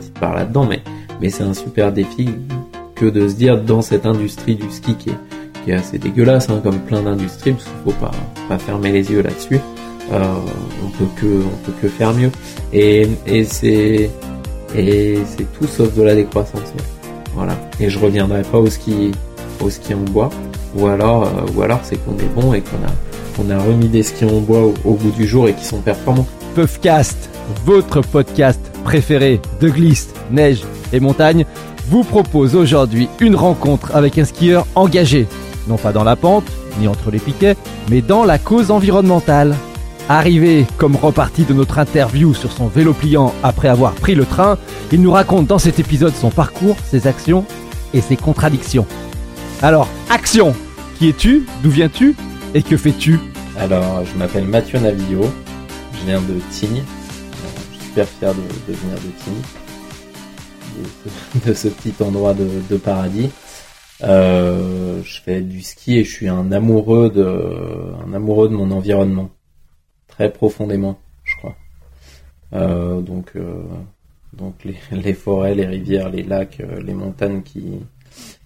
petite part là-dedans, mais, mais c'est un super défi que de se dire dans cette industrie du ski qui est, assez dégueulasse, hein, comme plein d'industries, parce qu'il faut pas, pas fermer les yeux là-dessus. Euh, on peut que, on peut que faire mieux. Et, et c'est, et c'est tout sauf de la décroissance. Voilà. Et je reviendrai pas au ski, au ski en bois. Ou alors, euh, ou alors c'est qu'on est bon et qu'on a, qu'on a remis des skis en bois au, au bout du jour et qui sont performants. Puffcast, votre podcast préféré de glisse, neige et montagne, vous propose aujourd'hui une rencontre avec un skieur engagé, non pas dans la pente, ni entre les piquets, mais dans la cause environnementale. Arrivé comme reparti de notre interview sur son vélo pliant après avoir pris le train, il nous raconte dans cet épisode son parcours, ses actions et ses contradictions. Alors, action Qui es-tu D'où viens-tu Et que fais-tu? Alors, je m'appelle Mathieu Navillo, je viens de Tignes. Super fier de, de venir de Tignes, de, ce petit endroit de, paradis. Euh, je fais du ski et je suis un amoureux de, un amoureux de mon environnement très profondément, je crois. Euh, donc, euh, les, forêts, les rivières, les lacs, les montagnes qui,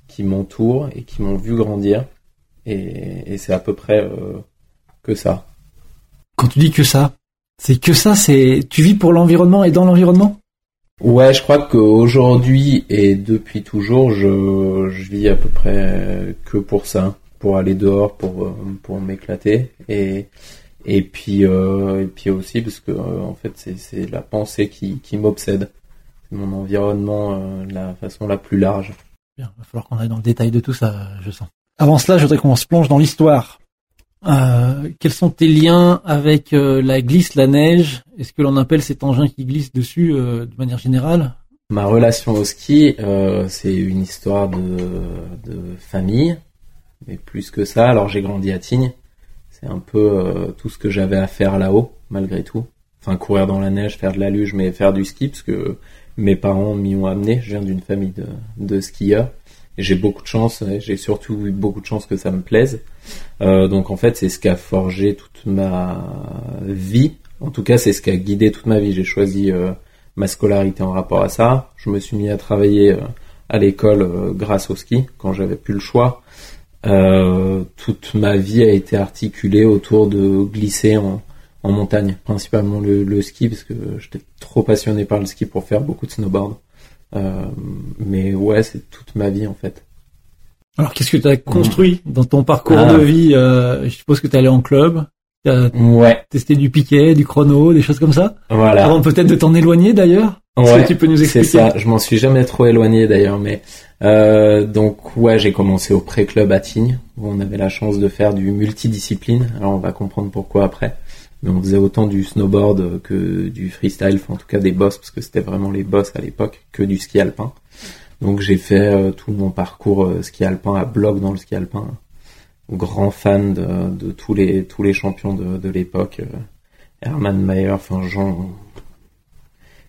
qui m'entourent et qui m'ont vu grandir. Et, c'est à peu près que ça. Quand tu dis que ça, c'est que ça, c'est tu vis pour l'environnement et dans l'environnement? Ouais, je crois qu'aujourd'hui et depuis toujours, je, je vis à peu près que pour ça, pour aller dehors, pour, pour m'éclater. Et, et puis euh, et puis aussi parce que euh, en fait c'est c'est la pensée qui qui m'obsède. C'est mon environnement euh, de la façon la plus large. Bien, va falloir qu'on aille dans le détail de tout ça je sens. Avant cela je voudrais qu'on se plonge dans l'histoire euh, quels sont tes liens avec euh, la glisse la neige? Est-ce que l'on appelle cet engin qui glisse dessus euh, de manière générale? Ma relation au ski c'est une histoire de de famille mais plus que ça alors j'ai grandi à Tignes c'est un peu euh, tout ce que j'avais à faire là-haut, malgré tout. Enfin, courir dans la neige, faire de la luge, mais faire du ski, parce que mes parents m'y ont amené. Je viens d'une famille de, de skieurs. J'ai beaucoup de chance, j'ai surtout eu beaucoup de chance que ça me plaise. Euh, donc en fait, c'est ce qui a forgé toute ma vie. En tout cas, c'est ce qui a guidé toute ma vie. J'ai choisi euh, ma scolarité en rapport à ça. Je me suis mis à travailler euh, à l'école euh, grâce au ski quand j'avais plus le choix. Toute ma vie a été articulée autour de glisser en, montagne, principalement le, le, ski, parce que j'étais trop passionné par le ski pour faire beaucoup de snowboard. Euh, mais ouais, c'est toute ma vie en fait. Alors qu'est-ce que tu as construit mmh. dans ton parcours ah. de vie euh, Je suppose que tu es allé en club, tu as ouais. testé du piquet, du chrono, des choses comme ça Voilà. Avant peut-être de t'en éloigner d'ailleurs Ouais, tu peux nous expliquer C'est ça, je m'en suis jamais trop éloigné d'ailleurs, mais euh, donc ouais, j'ai commencé au pré-club à Tignes, où on avait la chance de faire du multidiscipline. Alors on va comprendre pourquoi après. On faisait autant du snowboard que du freestyle, enfin, en tout cas des boss, parce que c'était vraiment les boss à l'époque, que du ski alpin. Donc j'ai fait euh, tout mon parcours euh, ski alpin à bloc dans le ski alpin. Grand fan de, tous les tous les champions de, de l'époque, euh, Hermann Mayer, enfin Jean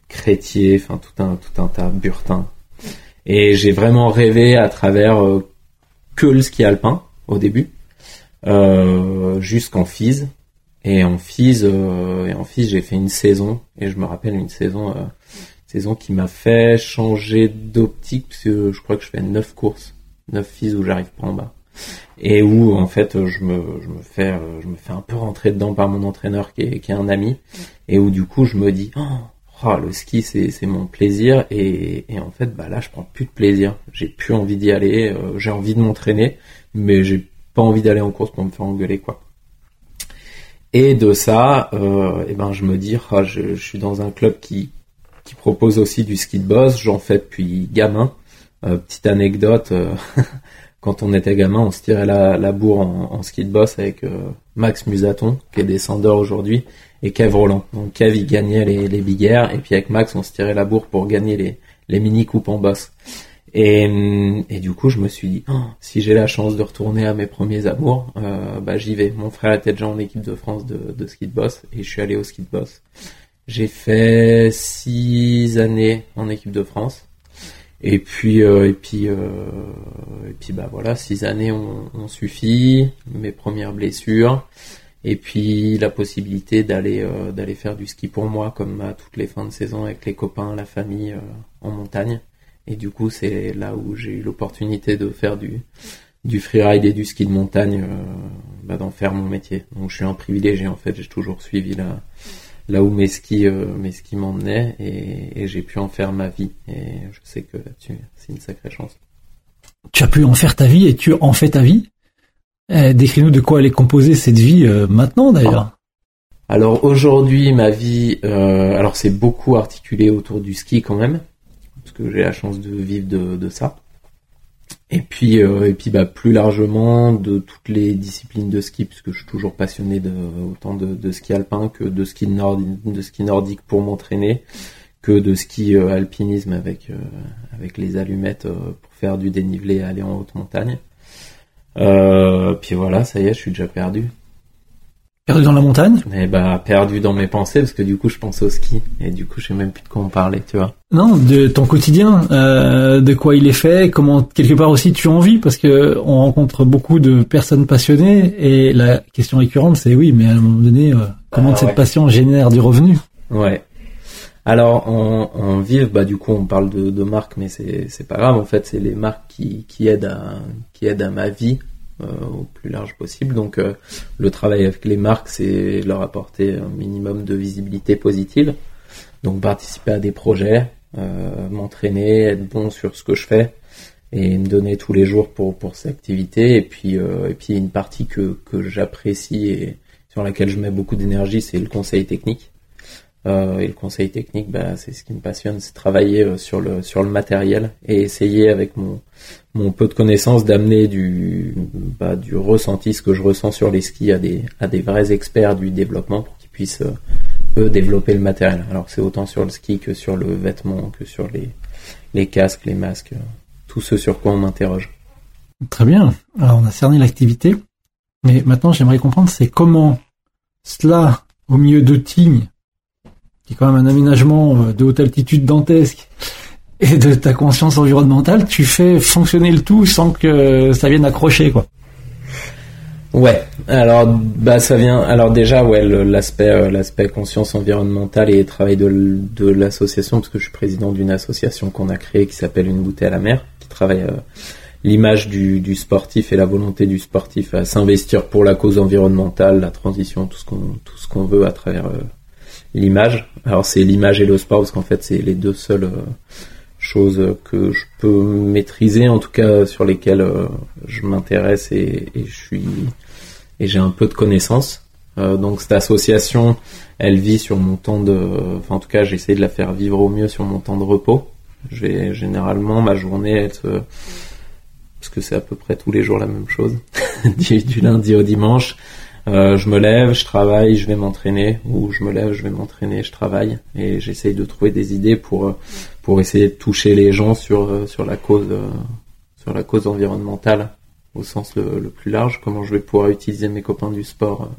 Crétier, enfin tout un tout un tas, Burtin. Et j'ai vraiment rêvé à travers que le ski alpin au début, euh, jusqu'en FISE. Et en FISE, euh, et en FISE, j'ai fait une saison, et je me rappelle une saison, euh, saison qui m'a fait changer d'optique, parce que je crois que je fais neuf courses, neuf FISE où j'arrive pas en bas. Et où en fait je me, je me fais je me fais un peu rentrer dedans par mon entraîneur qui est, qui est un ami. Et où du coup je me dis oh, oh, le ski c'est c'est mon plaisir. Et, et en fait bah là je prends plus de plaisir. J'ai plus envie d'y aller euh, j'ai envie de m'entraîner mais j'ai pas envie d'aller en course pour me faire engueuler quoi et de ça euh, et ben je me dis oh, je, suis dans un club qui qui propose aussi du ski de boss j'en fais depuis gamin euh, petite anecdote quand on était gamin on se tirait la, la bourre en, ski de boss avec euh, Max Musaton qui est descendeur aujourd'hui et Kev Roland. Donc Kev il gagnait les, les big et puis avec Max on se tirait la bourre pour gagner les, les mini coupes en boss. Et, et du coup je me suis dit oh, si j'ai la chance de retourner à mes premiers amours, euh, bah j'y vais. Mon frère était déjà en équipe de France de, de ski de boss et je suis allé au ski de boss. J'ai fait six années en équipe de France. Et puis euh, et puis euh, et puis bah voilà six années ont, suffit mes premières blessures Et puis la possibilité d'aller euh, d'aller faire du ski pour moi, comme à toutes les fins de saison avec les copains, la famille euh, en montagne. Et du coup, c'est là où j'ai eu l'opportunité de faire du du freeride et du ski de montagne, euh, bah, d'en faire mon métier. Donc je suis un privilégié en fait. J'ai toujours suivi là là où mes skis mes skis m'emmenaient et, et j'ai pu en faire ma vie. Et je sais que là-dessus, c'est une sacrée chance. Tu as pu en faire ta vie et tu en fais ta vie eh, Décris-nous de quoi elle est composée cette vie euh, maintenant d'ailleurs. Alors aujourd'hui, ma vie, euh, alors c'est beaucoup articulé autour du ski quand même, que j'ai la chance de vivre de, ça. Et puis, euh, et puis bah, plus largement de toutes les disciplines de ski, puisque je suis toujours passionné de, autant de, ski alpin que de ski, nordique, de ski nordique pour m'entraîner, que de ski euh, alpinisme avec, euh, avec les allumettes pour faire du dénivelé et aller en haute montagne. Puis voilà, ça y est, je suis déjà perdu. Perdu dans la montagne? Eh bah perdu dans mes pensées parce que du coup je pense au ski et du coup je sais même plus de quoi on parlait, tu vois. Non, de ton quotidien, euh, de quoi il est fait, comment quelque part aussi tu en vis parce que on rencontre beaucoup de personnes passionnées et la question récurrente c'est oui, mais à un moment donné, euh, comment Ah, cette ouais. passion génère du revenu? Ouais. Alors en, en vive, bah du coup on parle de, de marques, mais c'est c'est pas grave. En fait, c'est les marques qui, qui aident à qui aident à ma vie au plus large possible. Donc euh, le travail avec les marques, c'est leur apporter un minimum de visibilité positive. Donc participer à des projets, euh, m'entraîner, être bon sur ce que je fais et me donner tous les jours pour pour ces activités. Et puis euh, et puis une partie que que j'apprécie et sur laquelle je mets beaucoup d'énergie, c'est le conseil technique. Euh, et le conseil technique, bah, c'est ce qui me passionne, c'est travailler euh, sur le sur le matériel et essayer avec mon mon peu de connaissances d'amener du bah, du ressenti, ce que je ressens sur les skis à des à des vrais experts du développement pour qu'ils puissent euh, eux développer le matériel. Alors c'est autant sur le ski que sur le vêtement, que sur les les casques, les masques, euh, tout ce sur quoi on m'interroge. Très bien. Alors on a cerné l'activité, mais maintenant j'aimerais comprendre c'est comment cela au milieu de Tignes, qui est quand même un aménagement euh, de haute altitude dantesque, et de ta conscience environnementale, tu fais fonctionner le tout sans que ça vienne accrocher quoi. Ouais, alors bah ça vient alors déjà ouais l'aspect euh, l'aspect conscience environnementale et travail de, l'association parce que je suis président d'une association qu'on a créée qui s'appelle une bouteille à la mer qui travaille euh, l'image du, sportif et la volonté du sportif à s'investir pour la cause environnementale, la transition, tout ce qu'on tout ce qu'on veut à travers l'image. Alors c'est l'image et le sport parce qu'en fait c'est les deux seules euh, choses que je peux maîtriser en tout cas sur lesquelles euh, je m'intéresse et, je suis et j'ai un peu de connaissances. Euh, donc cette association, elle vit sur mon temps de, enfin en tout cas j'essaie de la faire vivre au mieux sur mon temps de repos. J'ai généralement ma journée, elle se, parce que c'est à peu près tous les jours la même chose, du lundi au dimanche. Euh, je me lève, je travaille, je vais m'entraîner, ou je me lève, je vais m'entraîner, je travaille, et j'essaye de trouver des idées pour euh, pour essayer de toucher les gens sur euh, sur la cause sur la cause environnementale au sens le, le plus large. Comment je vais pouvoir utiliser mes copains du sport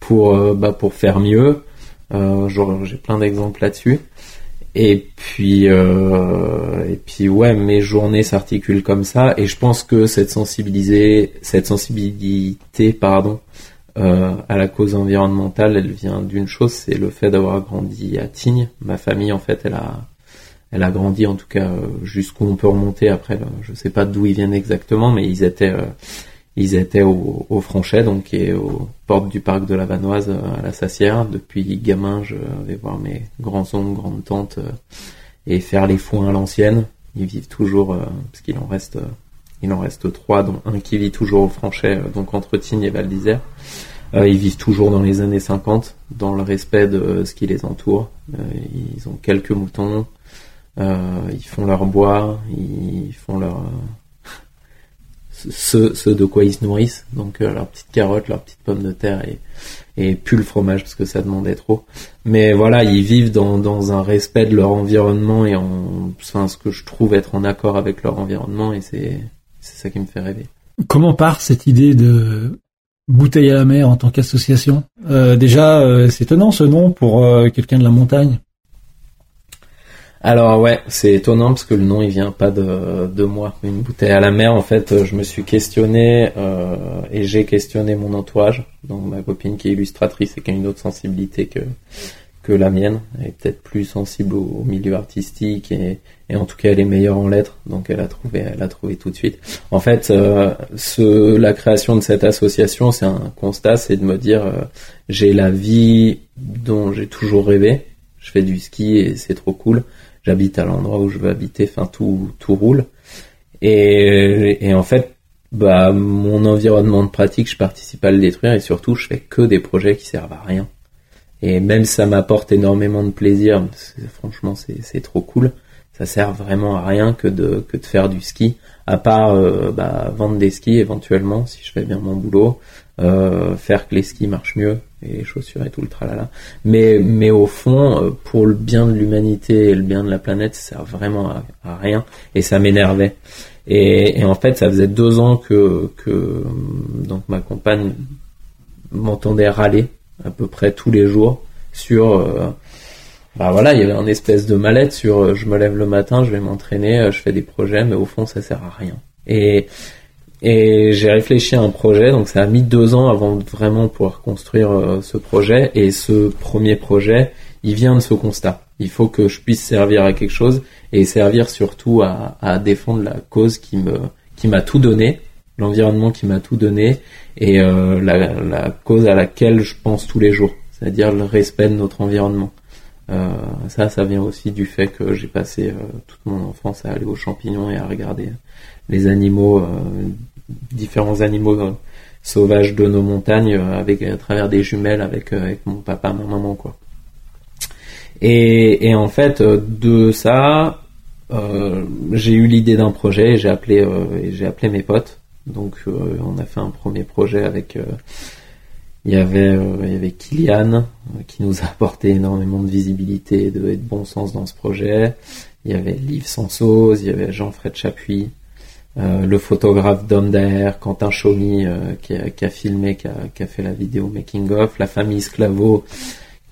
pour bah, pour faire mieux. Euh, j'ai plein d'exemples là-dessus. Et puis, euh, et puis ouais, mes journées s'articulent comme ça, et je pense que cette sensibilisée, cette sensibilité, pardon, euh, à la cause environnementale, elle vient d'une chose, c'est le fait d'avoir grandi à Tignes. Ma famille, en fait, elle a, elle a grandi, en tout cas, euh, jusqu'où on peut remonter. Après, je sais pas d'où ils viennent exactement, mais ils étaient, euh, ils étaient au, au Franchet, donc est aux portes du parc de la Vanoise euh, à la Sassière. Depuis gamin, je vais voir mes grands-oncles, grandes-tantes euh, et faire les foins à l'ancienne. Ils vivent toujours, euh, parce qu'il en reste, il en reste trois, dont un qui vit toujours au Franchet, donc entre Tignes et Val d'Isère. Ils vivent toujours dans les années 50, dans le respect de ce qui les entoure. Ils ont quelques moutons, ils font leur bois, ils font leur ce, ce de quoi ils se nourrissent, donc euh, leurs petites carottes, leurs petites pommes de terre et, et plus le fromage parce que ça demandait trop. Mais voilà, ils vivent dans, dans un respect de leur environnement et en enfin, ce que je trouve être en accord avec leur environnement et c'est c'est ça qui me fait rêver. Comment part cette idée de bouteille à la mer en tant qu'association? Euh, Déjà, euh, c'est étonnant ce nom pour euh, quelqu'un de la montagne. Alors ouais, c'est étonnant parce que le nom il vient pas de, de moi. Une bouteille à la mer, en fait, je me suis questionné euh, et j'ai questionné mon entourage. Donc ma copine qui est illustratrice et qui a une autre sensibilité que que la mienne. Elle est peut-être plus sensible au, milieu artistique et, et, en tout cas elle est meilleure en lettres, donc elle a trouvé, elle a trouvé tout de suite. En fait, euh, ce, la création de cette association, c'est un constat, c'est de me dire, euh, j'ai la vie dont j'ai toujours rêvé. Je fais du ski et c'est trop cool. J'habite à l'endroit où je veux habiter, enfin tout tout roule. Et, et en fait, bah mon environnement de pratique, je participe à le détruire et surtout, je fais que des projets qui servent à rien. Et même ça m'apporte énormément de plaisir, franchement c'est trop cool, ça sert vraiment à rien que de, que de faire du ski, à part euh, bah, vendre des skis éventuellement si je fais bien mon boulot, euh, faire que les skis marchent mieux et les chaussures et tout le tralala. Mais, mais au fond, euh, pour le bien de l'humanité et le bien de la planète, ça sert vraiment à, rien et ça m'énervait. Et, et, en fait, ça faisait deux ans que, que donc ma compagne m'entendait râler à peu près tous les jours sur euh, bah voilà, il y avait un espèce de mallette sur euh, je me lève le matin, je vais m'entraîner, euh, je fais des projets, mais au fond ça sert à rien. Et et j'ai réfléchi à un projet, donc ça a mis deux ans avant de vraiment pouvoir construire ce projet. Et ce premier projet, il vient de ce constat. Il faut que je puisse servir à quelque chose et servir surtout à, à défendre la cause qui me qui m'a tout donné, l'environnement qui m'a tout donné et euh, la, la, cause à laquelle je pense tous les jours, c'est-à-dire le respect de notre environnement. Euh, ça, ça vient aussi du fait que j'ai passé euh, toute mon enfance à aller aux champignons et à regarder les animaux, euh, différents animaux euh, sauvages de nos montagnes avec à travers des jumelles avec avec mon papa, ma maman, quoi. Et, et en fait, de ça, j'ai eu l'idée d'un projet, j'ai appelé, j'ai appelé mes potes donc euh, on a fait un premier projet avec euh, il y avait euh, il y avait Kylian qui nous a apporté énormément de visibilité et de, de bon sens dans ce projet. Il y avait Liv Sansos, il y avait Jean-Fred Chapuis, le photographe Daher, Quentin Chaumy qui, a, qui, a, filmé, qui a, qui a, fait la vidéo making of, la famille Sclavo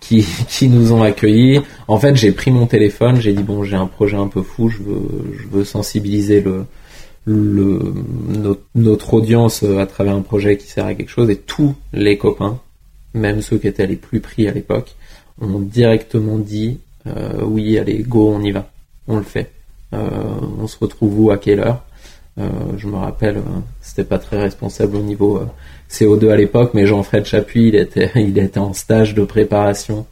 qui, qui nous ont accueillis. En fait, j'ai pris mon téléphone, j'ai dit bon, j'ai un projet un peu fou, je veux, je veux sensibiliser le, le, notre, audience euh, à travers un projet qui sert à quelque chose et tous les copains, même ceux qui étaient les plus pris à l'époque, ont directement dit euh, oui allez go on y va, on le fait. Euh, on se retrouve où à quelle heure? Je me rappelle, c'était pas très responsable au niveau CO2 à l'époque, mais Jean-Fred Chapuis il était il était en stage de préparation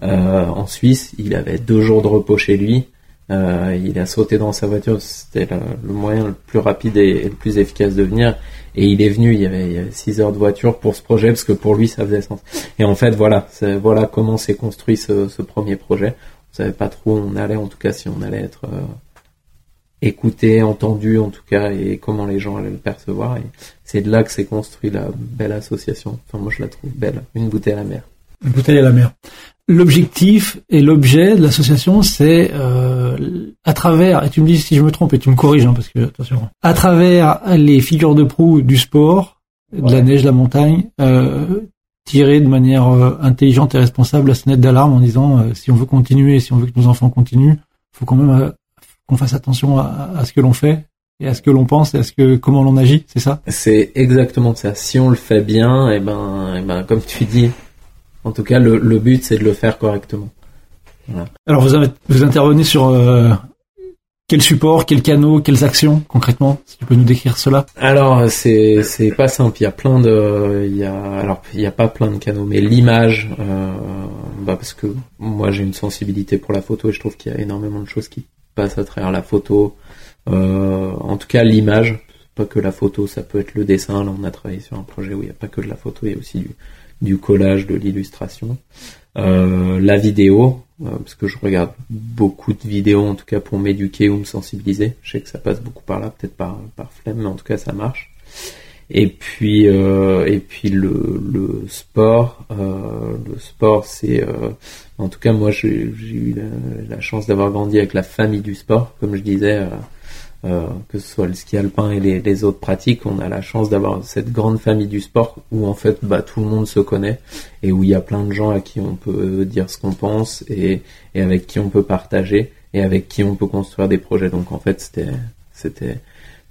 en Suisse, il avait deux jours de repos chez lui. Euh, il a sauté dans sa voiture, c'était le, moyen le plus rapide et, le plus efficace de venir. Et il est venu, il y avait 6 heures de voiture pour ce projet, parce que pour lui, ça faisait sens. Et en fait, voilà, voilà comment s'est construit ce, premier projet. On savait pas trop où on allait, en tout cas, si on allait être euh, écouté, entendu, en tout cas, et comment les gens allaient le percevoir. Et c'est de là que s'est construit la belle association. Enfin, moi, je la trouve belle. Une bouteille à la mer. Une bouteille à la mer l'objectif et l'objet de l'association, c'est euh, à travers, et tu me dis si je me trompe et tu me corriges, hein, parce que attention, à travers les figures de proue du sport, de la neige, de la montagne, euh, tirer de manière euh, intelligente et responsable la sonnette d'alarme en disant euh, si on veut continuer, si on veut que nos enfants continuent, faut quand même euh, qu'on fasse attention à, à ce que l'on fait et à ce que l'on pense et à ce que comment l'on agit, c'est ça? C'est exactement ça. Si on le fait bien, et eh ben, et eh ben comme tu dis, en tout cas, le, le but, c'est de le faire correctement. Voilà. Alors, vous, vous intervenez sur euh, quel support, quels canaux, quelles actions concrètement Si tu peux nous décrire cela? Alors, c'est c'est pas simple. Il y a plein de, il y a alors il y a pas plein de canaux, mais l'image, euh, bah parce que moi j'ai une sensibilité pour la photo et je trouve qu'il y a énormément de choses qui passent à travers la photo. Euh, en tout cas, l'image, pas que la photo, ça peut être le dessin. Là, on a travaillé sur un projet où il n'y a pas que de la photo, il y a aussi du du collage, de l'illustration. Euh, la vidéo, euh, parce que je regarde beaucoup de vidéos en tout cas pour m'éduquer ou me sensibiliser. Je sais que ça passe beaucoup par là, peut-être par, par flemme, mais en tout cas ça marche. Et puis euh, et puis le, le sport, le sport c'est en tout cas moi j'ai eu la, chance d'avoir grandi avec la famille du sport, comme je disais euh, que ce soit le ski alpin et les, autres pratiques, on a la chance d'avoir cette grande famille du sport où en fait bah, tout le monde se connaît et où il y a plein de gens à qui on peut dire ce qu'on pense et, avec qui on peut partager. et avec qui on peut construire des projets. Donc en fait, c'était, c'était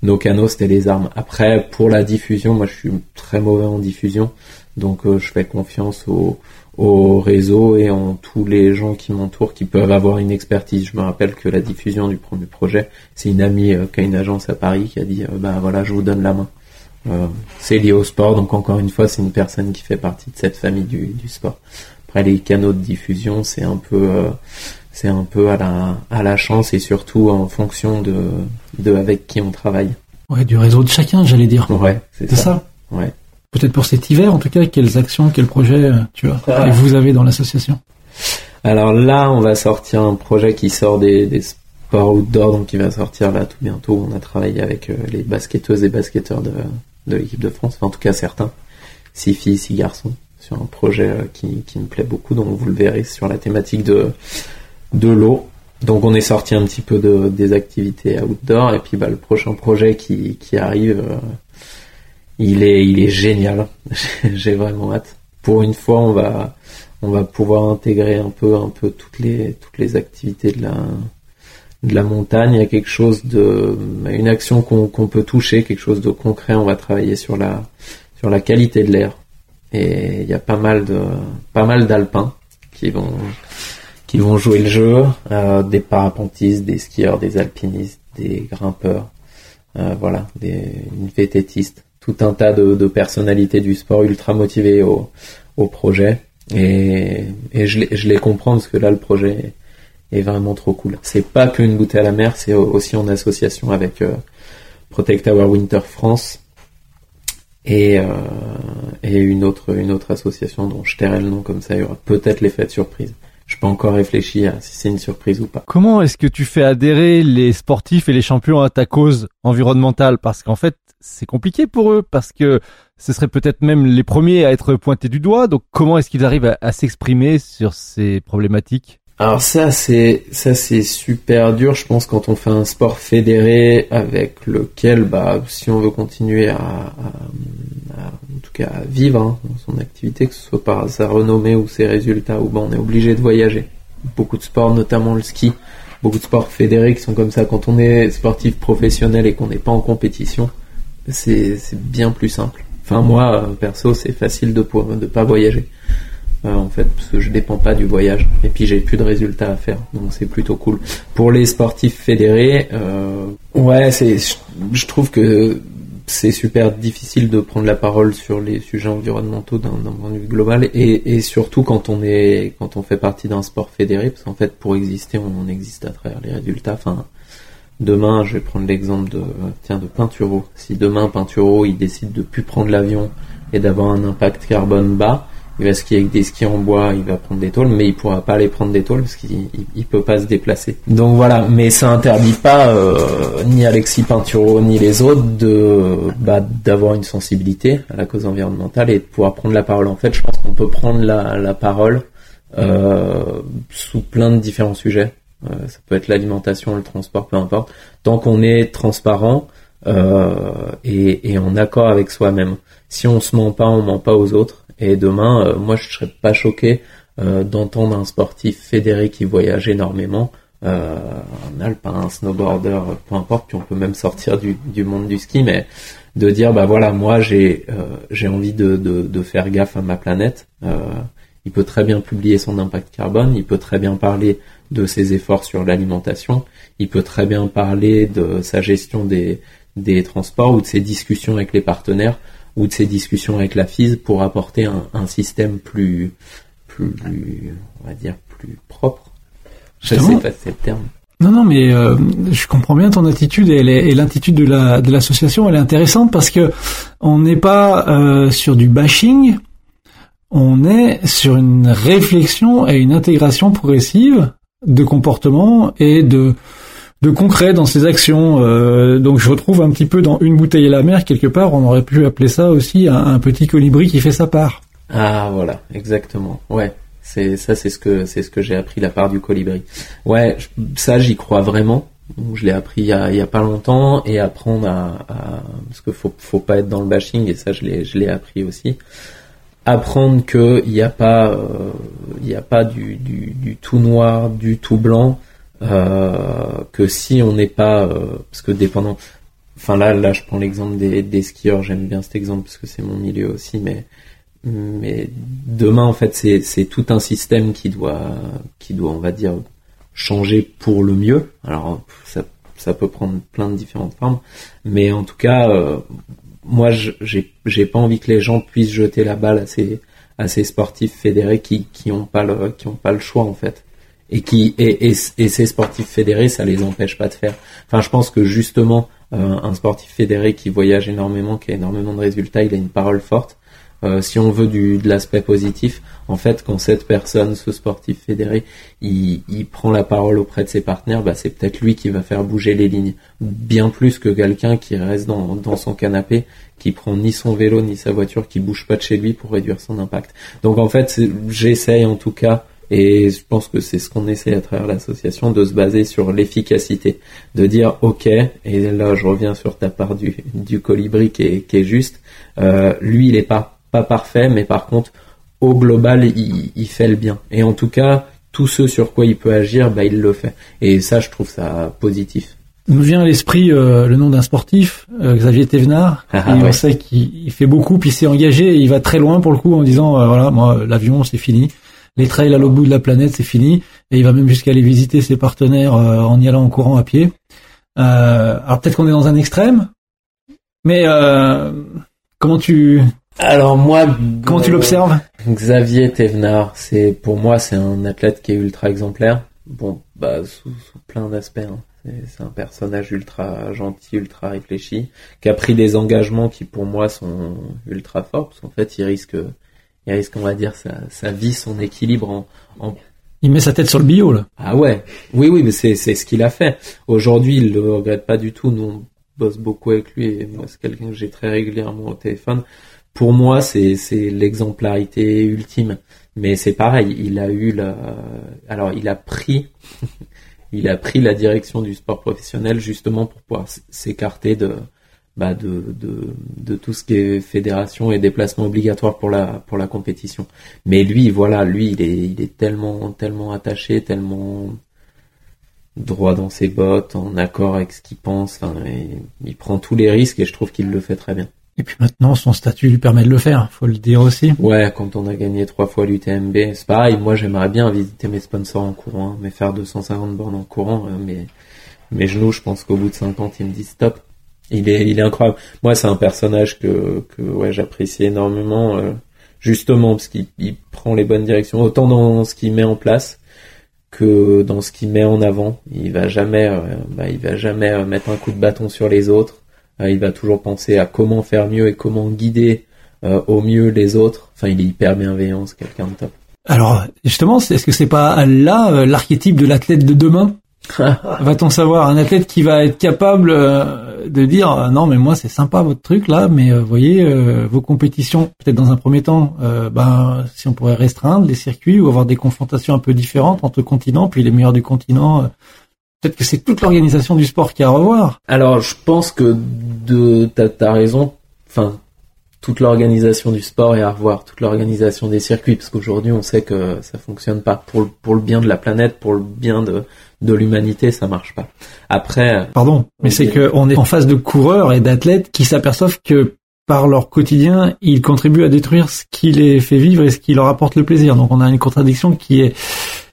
nos canaux, c'était les armes. Après, pour la diffusion, moi je suis très mauvais en diffusion, donc euh, je fais confiance au, au réseau et en tous les gens qui m'entourent qui peuvent avoir une expertise. Je me rappelle que la diffusion du premier projet, c'est une amie euh, qui a une agence à Paris qui a dit, euh, bah voilà, je vous donne la main. c'est lié au sport, donc encore une fois, c'est une personne qui fait partie de cette famille du, du sport. Après, les canaux de diffusion, c'est un peu c'est un peu à la, à la chance et surtout en fonction de, de avec qui on travaille. Ouais, du réseau de chacun, j'allais dire. Ouais, c'est ça. ça. Ouais. Peut-être pour cet hiver, en tout cas, quelles actions, quels projets euh, tu vois, ah. vous avez dans l'association? Alors là, on va sortir un projet qui sort des, des sports outdoor, donc qui va sortir là tout bientôt. On a travaillé avec euh, les basketteuses et basketteurs de, de l'équipe de France, enfin, en tout cas certains, six filles, six garçons, sur un projet euh, qui, qui me plaît beaucoup, donc vous le verrez sur la thématique de de l'eau. Donc on est sorti un petit peu de, des activités outdoor et puis bah, le prochain projet qui, qui arrive, euh, il est il est génial. J'ai vraiment hâte. Pour une fois, on va on va pouvoir intégrer un peu un peu toutes les toutes les activités de la de la montagne. Il y a quelque chose de une action qu'on peut toucher, quelque chose de concret. On va travailler sur la sur la qualité de l'air et il y a pas mal de pas mal d'alpins qui vont qui vont jouer le jeu, euh, des parapentistes, des skieurs, des alpinistes, des grimpeurs, euh, voilà, des une vététiste, tout un tas de, personnalités du sport ultra motivées au, projet. Et, je, les, comprends parce que là le projet est, vraiment trop cool. C'est pas qu'une bouteille à la mer, c'est aussi en association avec euh, Protect Our Winter France et, et une autre une autre association dont je tairai le nom comme ça, il y aura peut-être l'effet de surprise je peux encore réfléchir si c'est une surprise ou pas. Comment est-ce que tu fais adhérer les sportifs et les champions à ta cause environnementale? Parce qu'en fait, c'est compliqué pour eux, parce que ce serait peut-être même les premiers à être pointés du doigt. Donc comment est-ce qu'ils arrivent à s'exprimer sur ces problématiques? Alors ça c'est ça c'est super dur. Je pense quand on fait un sport fédéré avec lequel bah si on veut continuer à, en tout cas à vivre hein, son activité que ce soit par sa renommée ou ses résultats ou bah on est obligé de voyager. Beaucoup de sports notamment le ski beaucoup de sports fédérés qui sont comme ça. Quand on est sportif professionnel et qu'on n'est pas en compétition c'est c'est bien plus simple. Enfin moi perso c'est facile de de pas voyager en fait, parce que je dépends pas du voyage. Et puis j'ai plus de résultats à faire, donc c'est plutôt cool. Pour les sportifs fédérés, euh, ouais, c'est, je, trouve que c'est super difficile de prendre la parole sur les sujets environnementaux d'un point de vue global, et, et, surtout quand on est, quand on fait partie d'un sport fédéré, parce qu'en fait, pour exister, on, existe à travers les résultats. Enfin, demain, je vais prendre l'exemple de, tiens, de Pinturo. Si demain Pinturo, il décide de plus prendre l'avion et d'avoir un impact carbone bas, il va skier avec des skis en bois, il va prendre des tôles, mais il pourra pas aller prendre des tôles parce qu'il il, peut pas se déplacer. Donc voilà, mais ça interdit pas euh, ni Alexis Pinturo ni les autres de bah, d'avoir une sensibilité à la cause environnementale et de pouvoir prendre la parole. En fait, je pense qu'on peut prendre la, la parole euh, sous plein de différents sujets. Euh, ça peut être l'alimentation, le transport, peu importe. Tant qu'on est transparent et, et en accord avec soi-même. Si on se ment pas, on ment pas aux autres et demain, euh, moi, je serais pas choqué euh, d'entendre un sportif fédéré qui voyage énormément, euh, un alpin, un snowboarder, peu importe, puis on peut même sortir du, du monde du ski, mais de dire bah voilà, moi j'ai j'ai envie de, de, de, faire gaffe à ma planète. il peut très bien publier son impact carbone, il peut très bien parler de ses efforts sur l'alimentation, il peut très bien parler de sa gestion des, des transports ou de ses discussions avec les partenaires ou de ces discussions avec la FIS pour apporter un, un système plus, plus, on va dire, plus propre. Je sais pas si c'est le terme. Non, non, mais euh, je comprends bien ton attitude et, et l'attitude de la de l'association. Elle est intéressante parce que on n'est pas euh, sur du bashing, on est sur une réflexion et une intégration progressive de comportement et de de concret dans ses actions. Euh, donc je retrouve un petit peu dans une bouteille et la mer quelque part. On aurait pu appeler ça aussi un, petit colibri qui fait sa part. Ah voilà, exactement. Ouais, c'est ça, c'est ce que c'est ce que j'ai appris la part du colibri. Ouais, ça j'y crois vraiment. Je l'ai appris il y, a, il y a pas longtemps et apprendre à, à parce que faut faut pas être dans le bashing et ça je l'ai je l'ai appris aussi apprendre que il n'y a pas euh, il y a pas du, du, du, tout noir du tout blanc que si on n'est pas, parce que dépendant, enfin là, là, je prends l'exemple des, des skieurs. J'aime bien cet exemple parce que c'est mon milieu aussi, mais mais demain en fait c'est c'est tout un système qui doit qui doit on va dire changer pour le mieux. Alors ça ça peut prendre plein de différentes formes, mais en tout cas euh, moi j'ai j'ai pas envie que les gens puissent jeter la balle à ces à ces sportifs fédérés qui qui ont pas le qui ont pas le choix en fait et qui et, et, et ces sportifs fédérés ça les empêche pas de faire. Enfin je pense que justement euh, un sportif fédéré qui voyage énormément, qui a énormément de résultats, il a une parole forte. Euh, si on veut du, de l'aspect positif, en fait, quand cette personne, ce sportif fédéré, il, il prend la parole auprès de ses partenaires, bah, c'est peut-être lui qui va faire bouger les lignes, bien plus que quelqu'un qui reste dans, dans son canapé, qui prend ni son vélo ni sa voiture, qui bouge pas de chez lui pour réduire son impact. Donc en fait, j'essaye en tout cas et je pense que c'est ce qu'on essaie à travers l'association, de se baser sur l'efficacité, de dire ok, et là je reviens sur ta part du, du colibri qui est, qui est juste, euh, lui il est pas, pas parfait, mais par contre au global il, il, fait le bien. Et en tout cas, tout ce sur quoi il peut agir, bah, il le fait. Et ça je trouve ça positif. Nous vient à l'esprit euh, le nom d'un sportif, euh, Xavier Thévenard. Ah, et on sait qu'il fait beaucoup, puis s'est engagé, et il va très loin pour le coup en disant euh, voilà moi l'avion c'est fini les trails à l'autre bout de la planète, c'est fini. Et il va même jusqu'à aller visiter ses partenaires euh, en y allant en courant à pied. Euh, alors peut-être qu'on est dans un extrême, mais euh, comment tu alors moi, comment tu l'observes? Xavier Thévenard, c'est pour moi c'est un athlète qui est ultra exemplaire. Bon, bah sous, plein d'aspects. Hein. C'est un personnage ultra gentil, ultra réfléchi, qui a pris des engagements qui pour moi sont ultra forts, parce qu'en fait il risque il risque, on va dire, sa, vie, son équilibre en, Il met sa tête sur le bio, là. Ah ouais. Oui, oui, mais c'est, ce qu'il a fait. Aujourd'hui, il le regrette pas du tout. Nous, on bosse beaucoup avec lui et moi, c'est quelqu'un que j'ai très régulièrement au téléphone. Pour moi, c'est, c'est l'exemplarité ultime. Mais c'est pareil, il a eu la, alors il a pris, il a pris la direction du sport professionnel justement pour pouvoir s'écarter de, bah de, de, de, tout ce qui est fédération et déplacement obligatoire pour la, pour la compétition. Mais lui, voilà, lui, il est, il est tellement, tellement attaché, tellement droit dans ses bottes, en accord avec ce qu'il pense. Enfin, il, prend tous les risques et je trouve qu'il le fait très bien. Et puis maintenant, son statut lui permet de le faire, faut le dire aussi. Ouais, quand on a gagné trois fois l'UTMB, c'est pareil. Moi, j'aimerais bien visiter mes sponsors en courant, hein, mais faire 250 bornes en courant. Hein, mais mes genoux, je pense qu'au bout de 50, ils me disent stop. Il est, il est incroyable. Moi, c'est un personnage que, que ouais, j'apprécie énormément, euh, justement parce qu'il prend les bonnes directions, autant dans ce qu'il met en place que dans ce qu'il met en avant. Il va jamais, euh, bah, il va jamais euh, mettre un coup de bâton sur les autres. il va toujours penser à comment faire mieux et comment guider au mieux les autres. Enfin, il est hyper bienveillant, c'est quelqu'un de top. Alors, justement, est-ce que c'est pas là l'archétype de l'athlète de demain? Va-t-on savoir un athlète qui va être capable euh, de dire euh, non mais moi c'est sympa votre truc là mais euh, voyez vos compétitions peut-être dans un premier temps ben si on pourrait restreindre les circuits ou avoir des confrontations un peu différentes entre continents puis les meilleurs du continent peut-être que c'est toute l'organisation du sport qui a à revoir. Alors je pense que de t'as as raison enfin toute l'organisation du sport est à revoir, toute l'organisation des circuits, parce qu'aujourd'hui on sait que ça fonctionne pas pour pour le bien de la planète, pour le bien de de l'humanité, ça marche pas. Après, pardon, mais c'est que on est en face de coureurs et d'athlètes qui s'aperçoivent que par leur quotidien, ils contribuent à détruire ce qui les fait vivre et ce qui leur apporte le plaisir. Donc on a une contradiction qui est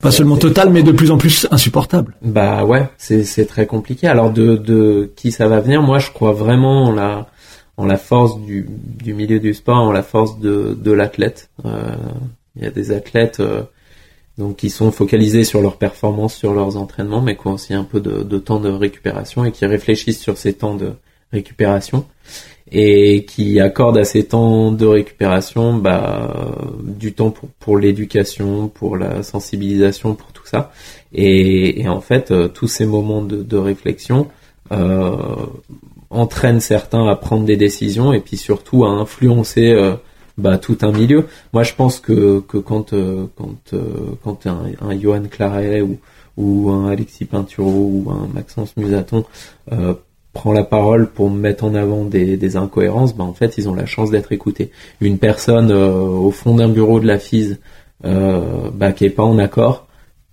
pas seulement totale, mais de plus en plus insupportable. Bah ouais, c'est c'est très compliqué. Alors de de qui ça va venir? Moi, je crois vraiment en la en la force du du milieu du sport, en la force de de l'athlète. Euh, il y a des athlètes euh, donc qui sont focalisés sur leur performance, sur leurs entraînements, mais qui ont aussi un peu de, temps de récupération et qui réfléchissent sur ces temps de récupération et qui accordent à ces temps de récupération bah, du temps pour, pour l'éducation, pour la sensibilisation, pour tout ça. Et, en fait, euh, tous ces moments de, réflexion entraînent certains à prendre des décisions et puis surtout à influencer euh, bah, tout un milieu. Moi, je pense que, que quand euh, quand euh, quand un, un Johan Claret ou ou un Alexis Pinturo ou un Maxence Musaton euh, prend la parole pour mettre en avant des, des incohérences, bah, en fait, ils ont la chance d'être écoutés. Une personne au fond d'un bureau de la FISE bah, qui est pas en accord,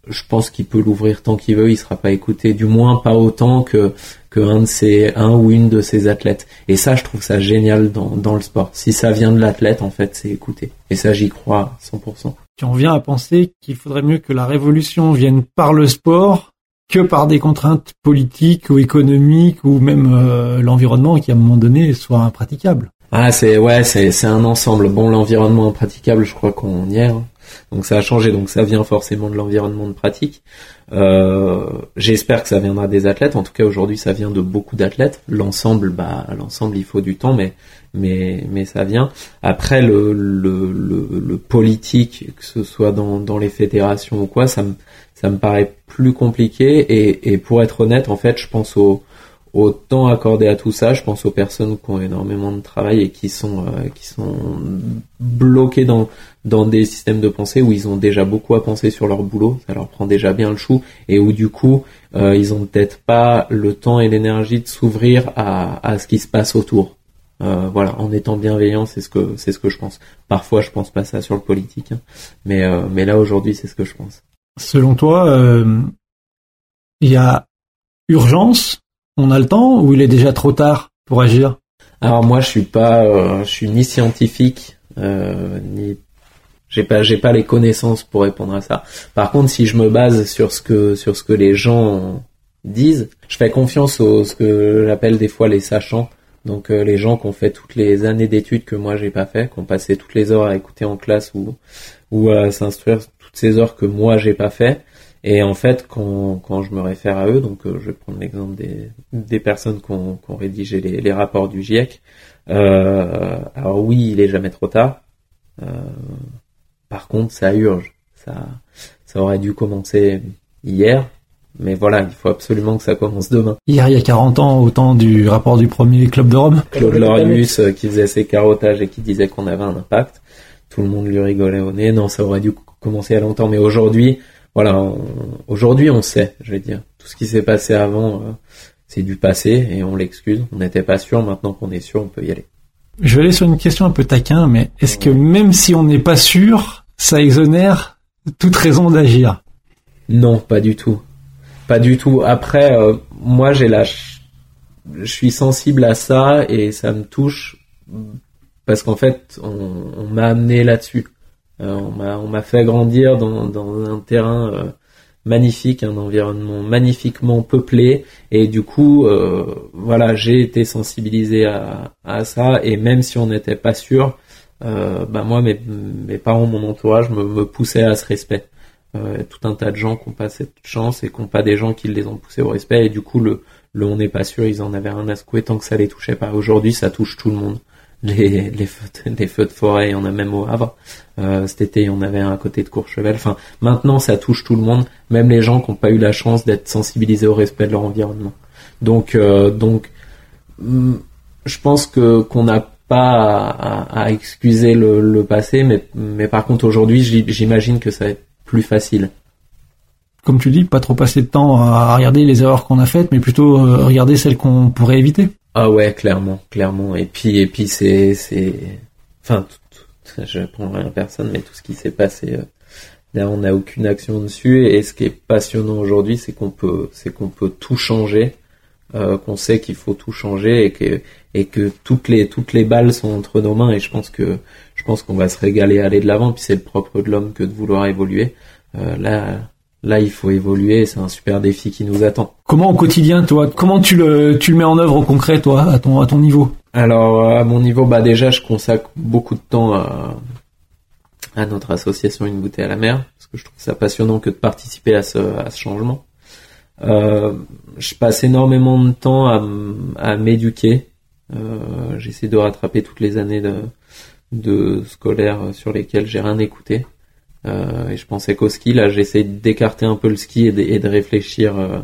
je pense qu'il peut l'ouvrir tant qu'il veut, il sera pas écouté, du moins pas autant que que un de ses un ou une de ses athlètes. Et ça, je trouve ça génial dans dans le sport. Si ça vient de l'athlète, en fait, c'est écouté. Et ça, j'y crois 100%. Tu en viens à penser qu'il faudrait mieux que la révolution vienne par le sport que par des contraintes politiques ou économiques ou même euh, l'environnement qui à un moment donné soit impraticable. Ah c'est ouais c'est c'est un ensemble. Bon l'environnement impraticable, je crois qu'on y est. Hein. Donc ça a changé, donc ça vient forcément de l'environnement de pratique. Euh, J'espère que ça viendra des athlètes. En tout cas aujourd'hui ça vient de beaucoup d'athlètes. L'ensemble, bah l'ensemble il faut du temps, mais mais mais ça vient. Après le le, le, le politique, que ce soit dans dans les fédérations ou quoi, ça me ça me paraît plus compliqué. Et, et pour être honnête, en fait, je pense au, au temps accordé à tout ça. Je pense aux personnes qui ont énormément de travail et qui sont euh, qui sont bloquées dans dans des systèmes de pensée où ils ont déjà beaucoup à penser sur leur boulot, ça leur prend déjà bien le chou, et où du coup euh, ils ont peut-être pas le temps et l'énergie de s'ouvrir à, à ce qui se passe autour. Euh, voilà, en étant bienveillant, c'est ce que c'est ce que je pense. Parfois, je pense pas ça sur le politique, hein. mais euh, mais là aujourd'hui, c'est ce que je pense. Selon toi, euh, il y a urgence On a le temps ou il est déjà trop tard pour agir? Alors moi, je suis pas, euh, je suis ni scientifique euh, ni j'ai pas j'ai pas les connaissances pour répondre à ça. Par contre, si je me base sur ce que sur ce que les gens disent, je fais confiance aux ce que j'appelle des fois les sachants. Donc les gens qui ont fait toutes les années d'études que moi j'ai pas fait, qui ont passé toutes les heures à écouter en classe ou ou à s'instruire ces heures que moi j'ai pas fait. Et en fait, quand, quand je me réfère à eux, donc euh, je vais prendre l'exemple des, des personnes qui ont, qui ont rédigé les, les, rapports du GIEC. Euh, alors oui, il est jamais trop tard. Euh, par contre, ça urge. Ça, ça aurait dû commencer hier. Mais voilà, il faut absolument que ça commence demain. Hier, il y a 40 ans, au temps du rapport du premier club de Rome. Claude Lorius, euh, qui faisait ses carottages et qui disait qu'on avait un impact. Tout le monde lui rigolait au nez. Non, ça aurait dû commencé à longtemps, mais aujourd'hui, voilà, aujourd'hui on sait, je vais dire, tout ce qui s'est passé avant, euh, c'est du passé et on l'excuse. On n'était pas sûr, maintenant qu'on est sûr, on peut y aller. Je vais aller sur une question un peu taquin, mais est-ce que même si on n'est pas sûr, ça exonère toute raison d'agir? Non, pas du tout, pas du tout. Après, euh, moi j'ai la, je suis sensible à ça et ça me touche parce qu'en fait, on, on m'a amené là-dessus. Euh, on m'a fait grandir dans, dans un terrain euh, magnifique, un environnement magnifiquement peuplé et du coup euh, voilà j'ai été sensibilisé à, à ça et même si on n'était pas sûr, bah moi mes, mes parents, mon entourage me, me poussaient à ce respect. tout un tas de gens qui n'ont pas cette chance et qui n'ont pas des gens qui les ont poussés au respect et du coup le le on n'est pas sûr ils en avaient rien à secouer tant que ça les touchait pas. Aujourd'hui ça touche tout le monde les, les, feux, les feux de forêt, il y en a même au Havre. Euh, cet été, il y en avait un à côté de Courchevel. Enfin, maintenant, ça touche tout le monde, même les gens qui n'ont pas eu la chance d'être sensibilisés au respect de leur environnement. Donc, euh, donc, mm, je pense que qu'on n'a pas à, à, excuser le, le, passé, mais, mais par contre, aujourd'hui, j'imagine que ça va être plus facile. Comme tu dis, pas trop passer de temps à regarder les erreurs qu'on a faites, mais plutôt euh, regarder celles qu'on pourrait éviter. Ah ouais, clairement, clairement. Et puis, et puis c'est, c'est, enfin, tout, je prends rien à personne, mais tout ce qui s'est passé, euh, là, on n'a aucune action dessus. Et ce qui est passionnant aujourd'hui, c'est qu'on peut, c'est qu'on peut tout changer, euh, qu'on sait qu'il faut tout changer et que, et que toutes les, toutes les balles sont entre nos mains. Et je pense que, je pense qu'on va se régaler à aller de l'avant. Puis c'est le propre de l'homme que de vouloir évoluer. Euh, là, là il faut évoluer, c'est un super défi qui nous attend. Comment au quotidien toi, comment tu le tu le mets en œuvre au concret toi à ton à ton niveau? Alors à mon niveau bah déjà je consacre beaucoup de temps à, à notre association Une bouteille à la mer parce que je trouve ça passionnant que de participer à ce à ce changement. Euh, je passe énormément de temps à, à m'éduquer. Euh, J'essaie de rattraper toutes les années de, de scolaire sur lesquelles j'ai rien écouté. Euh, et je pensais qu'au ski, là, j'essaie d'écarter un peu le ski et de, réfléchir euh,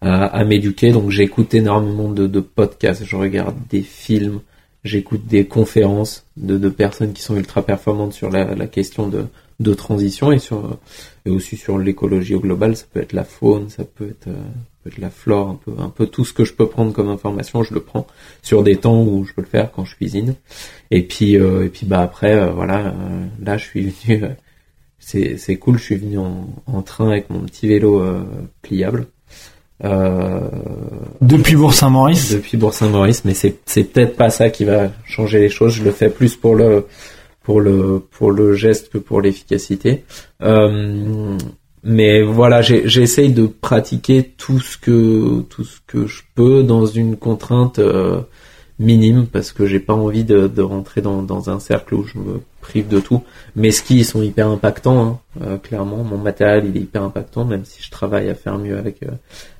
à, m'éduquer. Donc j'écoute énormément de, podcasts, je regarde des films, j'écoute des conférences de, personnes qui sont ultra performantes sur la, question de, de transition et sur et aussi sur l'écologie au global. Ça peut être la faune, ça peut être, euh, la flore, un peu un peu tout ce que je peux prendre comme information, je le prends sur des temps où je peux le faire quand je cuisine. Et puis euh, et puis bah après voilà, là je suis venu c'est c'est cool. Je suis venu en, en train avec mon petit vélo euh, pliable. Euh, Depuis Bourg-Saint-Maurice. depuis Bourg-Saint-Maurice, mais c'est c'est peut-être pas ça qui va changer les choses. Je le fais plus pour le pour le pour le geste que pour l'efficacité. Euh, mais voilà, j'essaye de pratiquer tout ce que tout ce que je peux dans une contrainte euh, minime parce que j'ai pas envie de, de rentrer dans, dans un cercle où je me prive de tout. Mes skis sont hyper impactants, hein, euh, clairement. Mon matériel il est hyper impactant, même si je travaille à faire mieux avec euh,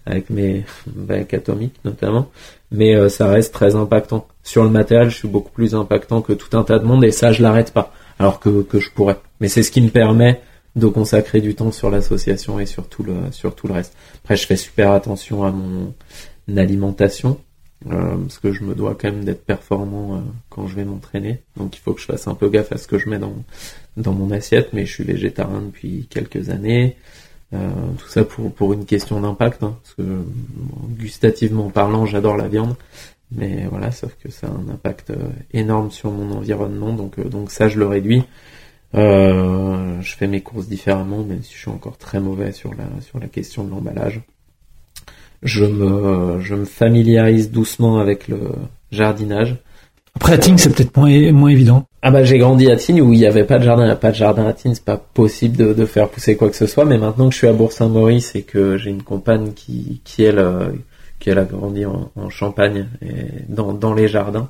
avec mes avec Atomic notamment. Mais euh, ça reste très impactant. Sur le matériel, je suis beaucoup plus impactant que tout un tas de monde et ça je l'arrête pas. Alors que que je pourrais. Mais c'est ce qui me permet de consacrer du temps sur l'association et sur tout le sur tout le reste. Après, je fais super attention à mon alimentation euh, parce que je me dois quand même d'être performant euh, quand je vais m'entraîner. Donc il faut que je fasse un peu gaffe à ce que je mets dans dans mon assiette. Mais je suis végétarien depuis quelques années. Euh, tout ça pour pour une question d'impact, hein, parce que gustativement parlant, j'adore la viande. Mais voilà, sauf que ça a un impact euh, énorme sur mon environnement, donc euh, donc ça je le réduis. Je fais mes courses différemment, même si je suis encore très mauvais sur la sur la question de l'emballage. Je me je me familiarise doucement avec le jardinage. Après, à Tignes, c'est peut-être moins, moins évident. Ah bah j'ai grandi à Tignes où il n'y avait pas de jardin, il n'y a pas de jardin à Tignes, c'est pas possible de, de faire pousser quoi que ce soit. Mais maintenant que je suis à Bourg-Saint-Maurice et que j'ai une compagne qui qui elle euh, qui elle a grandi en, en Champagne et dans dans les jardins,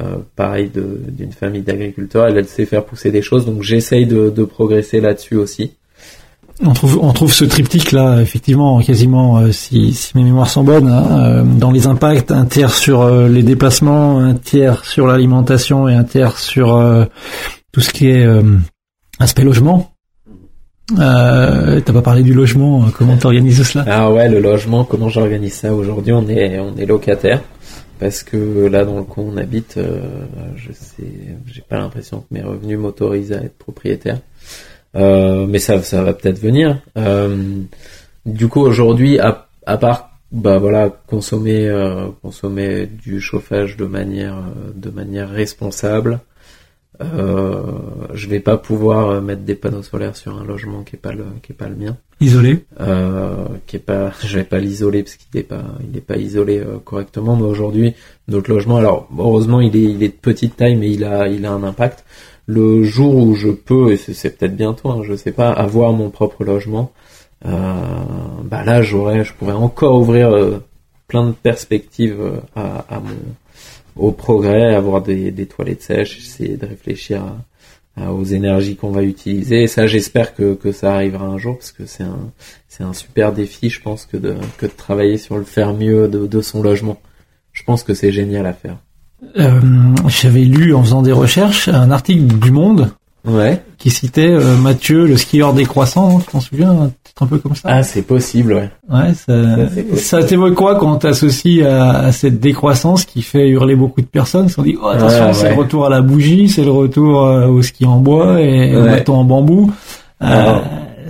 euh, pareil de- d'une famille d'agriculteurs, elle, elle sait faire pousser des choses, donc j'essaye de, de progresser là-dessus aussi. On trouve, on trouve ce triptyque là, effectivement, quasiment, euh, si, si mes mémoires sont bonnes, hein, euh, dans les impacts, un tiers sur euh, les déplacements, un tiers sur l'alimentation et un tiers sur tout ce qui est aspect logement. Euh, T'as pas parlé du logement, comment t'organises cela? Ah ouais, le logement, comment j'organise ça? Aujourd'hui On est on est locataire parce que là dans le coin on habite, je sais, j'ai pas l'impression que mes revenus m'autorisent à être propriétaire. Euh, mais ça ça va peut-être venir. Euh, du coup aujourd'hui, à, à part bah voilà consommer euh, consommer du chauffage de manière euh, de manière responsable. Euh, je vais pas pouvoir mettre des panneaux solaires sur un logement qui est pas le qui est pas le mien Isolé euh, qui est pas, je vais pas l'isoler parce qu'il est pas, il est pas isolé correctement. Mais aujourd'hui, notre logement, alors heureusement, il est, il est de petite taille, mais il a, il a un impact. Le jour où je peux, et c'est peut-être bientôt, hein, je sais pas, avoir mon propre logement, euh, bah là, j'aurais, je pourrais encore ouvrir euh, plein de perspectives euh, à, au progrès, avoir des, toilettes sèches, essayer de réfléchir aux énergies qu'on va utiliser. Ça, j'espère que, ça arrivera un jour, parce que c'est un, super défi, je pense, que de, que de travailler sur le faire mieux de son logement. Je pense que c'est génial à faire. Euh, J'avais lu en faisant des recherches un article du Monde Ouais. qui citait euh, Mathieu, le skieur décroissant, hein, tu t'en souviens, un un peu comme ça Ah, c'est possible, ouais. Ouais, ça, Ça, t'évoque quoi quand t'associes à, à cette décroissance qui fait hurler beaucoup de personnes Ils se dit, oh, attention, Ouais, c'est ouais. le retour à la bougie, c'est le retour euh, au ski en bois et au bâton en bambou. Euh,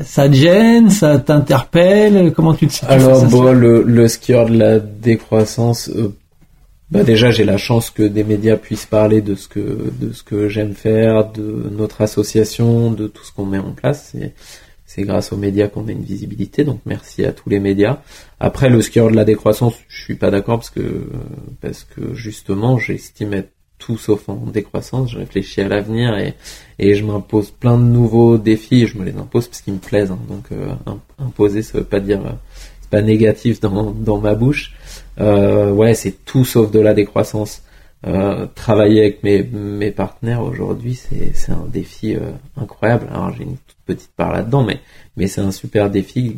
ça te gêne, ça t'interpelle Comment tu te situes Alors, bon, le, le skieur de la décroissance, euh, bah déjà, j'ai la chance que des médias puissent parler de ce que, de ce que j'aime faire, de notre association, de tout ce qu'on met en place. C'est, c'est grâce aux médias qu'on a une visibilité, donc merci à tous les médias. Après, le skieur de la décroissance, je suis pas d'accord parce que, parce que justement, j'estime être tout sauf en décroissance. Je réfléchis à l'avenir et, et je m'impose plein de nouveaux défis et je me les impose parce qu'ils me plaisent. hein. Donc, euh, im- imposer, ça veut pas dire, pas négatif dans, dans ma bouche. Euh, ouais, c'est tout sauf de la décroissance. Euh, travailler avec mes, mes partenaires aujourd'hui, c'est, un défi euh, incroyable. Alors j'ai une toute petite part là-dedans, mais, mais c'est un super défi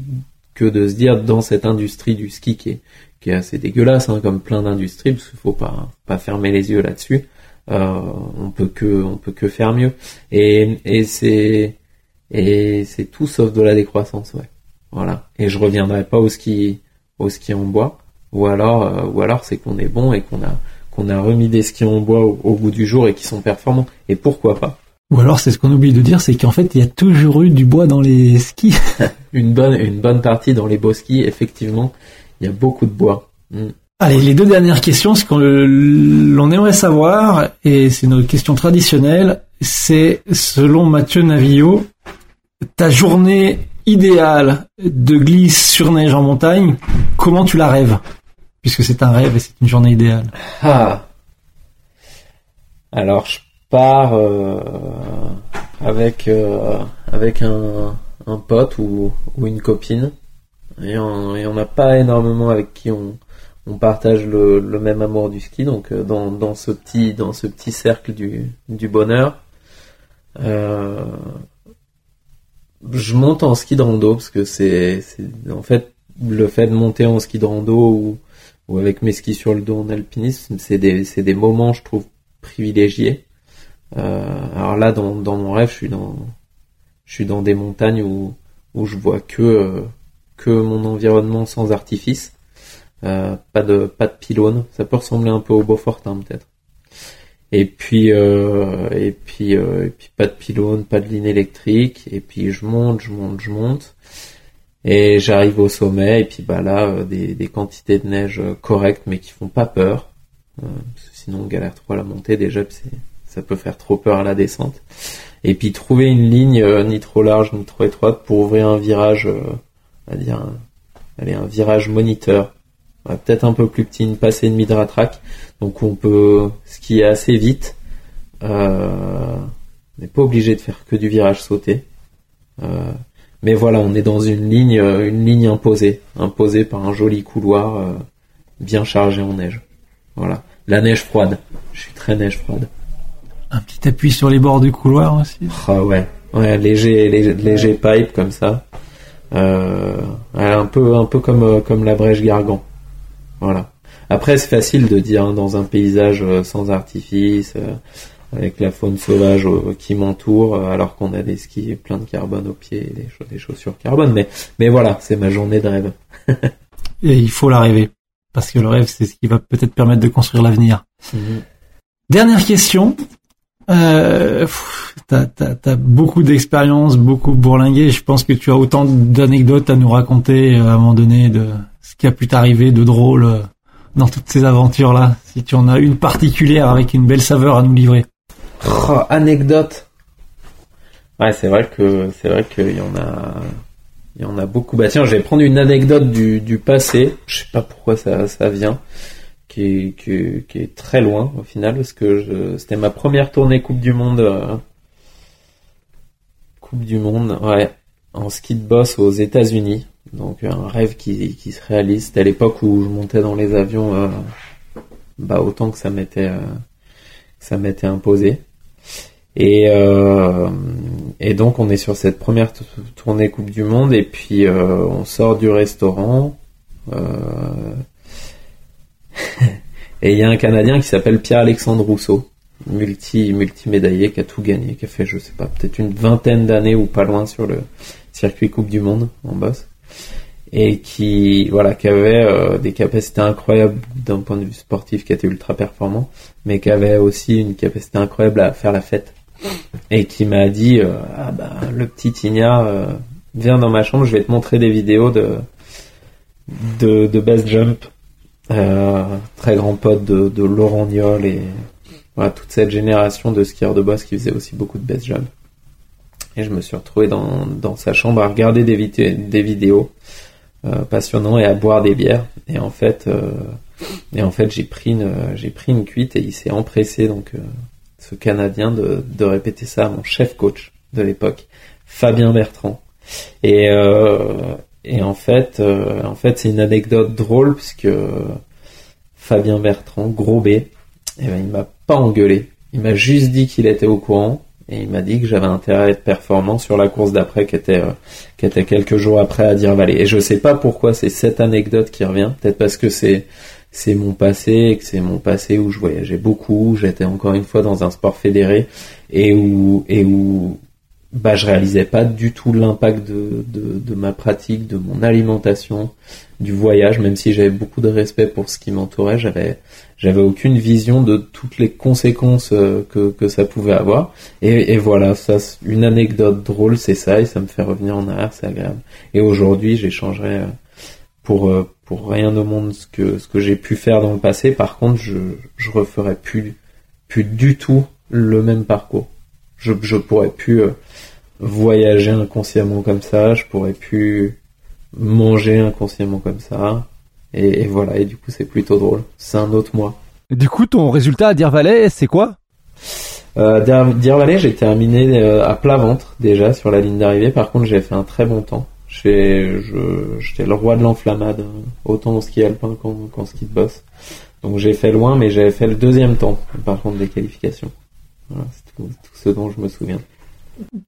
que de se dire dans cette industrie du ski qui est, qui est assez dégueulasse, hein, comme plein d'industries, parce qu'il faut pas, pas fermer les yeux là-dessus. Euh, on peut que, on peut que faire mieux. Et, et c'est, et c'est tout sauf de la décroissance, ouais. Voilà. Et je reviendrai pas au ski, au ski en bois. Ou alors, euh, ou alors c'est qu'on est bon et qu'on a, qu'on a remis des skis en bois au, au bout du jour et qui sont performants. Et pourquoi pas? Ou alors, c'est ce qu'on oublie de dire, c'est qu'en fait, il y a toujours eu du bois dans les skis. Une bonne, une bonne partie dans les beaux skis, effectivement, il y a beaucoup de bois. Mm. Allez, les deux dernières questions, ce qu'on l'on aimerait savoir, et c'est notre question traditionnelle, c'est selon Mathieu Navillot, ta journée idéale de glisse sur neige en montagne, comment tu la rêves? Puisque c'est un rêve et c'est une journée idéale. Ah. Alors je pars euh, avec euh, avec un, un pote ou, une copine et on n'a pas énormément avec qui on, on partage le, le, même amour du ski donc euh, dans, dans ce petit dans ce petit cercle du, du bonheur euh, je monte en ski de rando parce que c'est en fait le fait de monter en ski de rando ou, avec mes skis sur le dos en alpinisme, c'est des, des moments, je trouve, privilégiés. Euh, alors là, dans, dans mon rêve, je suis dans, je suis dans des montagnes où, où je vois que, euh, que mon environnement sans artifice. Euh, pas de, pas de pylône. Ça peut ressembler un peu au Beaufortin, peut-être. Et puis, euh, et puis, euh, et puis pas de pylône, pas de ligne électrique. Et puis je monte, je monte, je monte. Et j'arrive au sommet. Et puis bah là, euh, des, des quantités de neige correctes, mais qui font pas peur. sinon, on galère trop à la montée déjà. Ça peut faire trop peur à la descente. Et puis trouver une ligne ni trop large ni trop étroite pour ouvrir un virage, va dire, allez, un virage moniteur peut-être un peu plus petit, une passée et demie de ratrac, donc on peut skier assez vite. Euh, on n'est pas obligé de faire que du virage sauté. Euh, mais voilà, on est dans une ligne, euh, une ligne imposée, imposée par un joli couloir euh, bien chargé en neige. Voilà, la neige froide. Je suis très neige froide. Un petit appui sur les bords du couloir aussi. Ah ouais, ouais, léger, léger, léger pipe comme ça. Euh, un peu, un peu comme comme la brèche Gargan. Voilà. Après, c'est facile de dire hein, dans un paysage euh, sans artifice, euh, avec la faune sauvage euh, qui m'entoure, alors qu'on a des skis plein de carbone aux pieds et des, chaussures carbone. Mais, mais voilà, c'est ma journée de rêve. et il faut la rêver. Parce que le rêve, c'est ce qui va peut-être permettre de construire l'avenir. Mhm. Dernière question. Euh, t'as, as, beaucoup d'expérience, beaucoup bourlingué. Je pense que tu as autant d'anecdotes à nous raconter à un moment donné de ce qui a pu t'arriver de drôle euh, dans toutes ces aventures-là Si tu en as une particulière avec une belle saveur à nous livrer. Oh, anecdote. Ouais, c'est vrai que c'est vrai qu'il y en a, il y en a beaucoup. Bah tiens, je vais prendre une anecdote du, du passé. Je sais pas pourquoi ça, ça vient, qui est, qui, qui est très loin au final, parce que c'était ma première tournée Coupe du Monde. Euh, coupe du Monde, ouais, en ski de boss aux États-Unis. Donc un rêve qui, qui se réalise. C'était à l'époque où je montais dans les avions, euh, bah autant que ça m'était euh, ça m'était imposé. Et euh, et donc on est sur cette première tournée Coupe du Monde et puis on sort du restaurant. et il y a un Canadien qui s'appelle Pierre-Alexandre Rousseau, multi multi médaillé, qui a tout gagné, qui a fait je sais pas peut-être une vingtaine d'années ou pas loin sur le circuit Coupe du Monde en boss et qui voilà qui avait euh, des capacités incroyables d'un point de vue sportif qui était ultra performant mais qui avait aussi une capacité incroyable à faire la fête. Et qui m'a dit euh, ah bah le petit Tigna euh, viens dans ma chambre je vais te montrer des vidéos de de, de best jump très grand pote de, Laurent Niol et voilà toute cette génération de skieurs de boss qui faisaient aussi beaucoup de best jump et je me suis retrouvé dans, dans sa chambre à regarder des, vidéos euh, passionnants et à boire des bières. Et en fait, euh, et en fait, j'ai pris une, pris une cuite et il s'est empressé donc euh, ce Canadien de, de répéter ça à mon chef coach de l'époque, Fabien Bertrand. Et et en fait, en fait, c'est une anecdote drôle puisque Fabien Bertrand, gros B, eh ben, il m'a pas engueulé. Il m'a juste dit qu'il était au courant et il m'a dit que j'avais intérêt à être performant sur la course d'après qui était euh, qui était quelques jours après à dire Valley. Et je sais pas pourquoi c'est cette anecdote qui revient, peut-être parce que c'est c'est mon passé que c'est mon passé où je voyageais beaucoup, j'étais encore une fois dans un sport fédéré et où et où bah je réalisais pas du tout l'impact de, de, de ma pratique, de mon alimentation, du voyage, même si j'avais beaucoup de respect pour ce qui m'entourait, j'avais j'avais aucune vision de toutes les conséquences euh, que, que ça pouvait avoir. Et, et voilà, ça, une anecdote drôle, c'est ça, et ça me fait revenir en arrière, c'est agréable. Et aujourd'hui, j'échangerai euh, pour euh, pour rien au monde ce que ce que j'ai pu faire dans le passé. Par contre, je je referai plus plus du tout le même parcours. Je je pourrais plus voyager inconsciemment comme ça, je pourrais plus manger inconsciemment comme ça. Et, et voilà, et du coup c'est plutôt drôle. C'est un autre moi. Du coup, ton résultat à Deer Valley, c'est quoi? Euh, Deer Valley, j'ai terminé euh, à plat ventre déjà sur la ligne d'arrivée. Par contre, j'ai fait un très bon temps. J'étais le roi de l'enflammade, euh, autant en ski alpin qu'en ski de boss. Donc j'ai fait loin, mais j'avais fait le deuxième temps, par contre, des qualifications. Voilà, c'est tout, tout, ce dont je me souviens.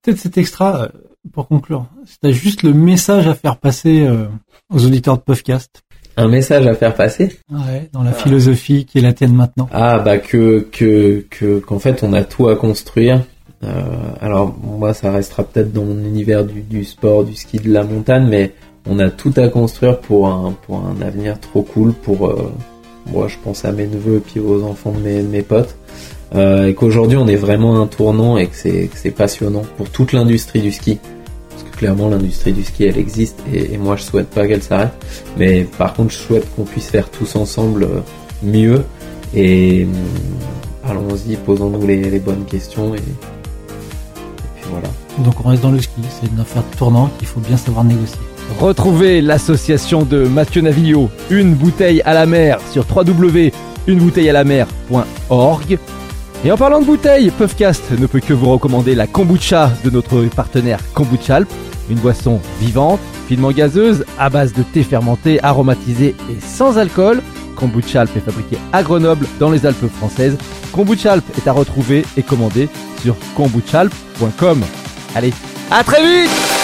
Peut-être cet extra, euh, pour conclure, c'est juste le message à faire passer aux auditeurs de podcast un message à faire passer Ouais, dans la philosophie qui est la tienne maintenant. Ah bah que que que qu'en fait on a tout à construire. Euh, alors moi ça restera peut-être dans mon univers du, du sport, du ski, de la montagne, mais on a tout à construire pour un pour un avenir trop cool pour euh, moi je pense à mes neveux et puis aux enfants de mes, mes potes. Euh, et qu'aujourd'hui on est vraiment un tournant et que c'est passionnant pour toute l'industrie du ski. Clairement l'industrie du ski elle existe et, moi je souhaite pas qu'elle s'arrête. Mais par contre je souhaite qu'on puisse faire tous ensemble euh, mieux. Et euh, allons-y posons-nous les, bonnes questions et, puis voilà. Donc on reste dans le ski. C'est une affaire tournante qu'il faut bien savoir négocier. Retrouvez l'association de Mathieu Navillot, Une bouteille à la mer sur www.unebouteillealamer.org et en parlant de bouteilles, Puffcast ne peut que vous recommander la kombucha de notre partenaire Kombuchalp, une boisson vivante, finement gazeuse, à base de thé fermenté, aromatisé et sans alcool. Kombuchalp est fabriqué à Grenoble, dans les Alpes françaises. Kombuchalp est à retrouver et commander sur kombuchalp.com. Allez, à très vite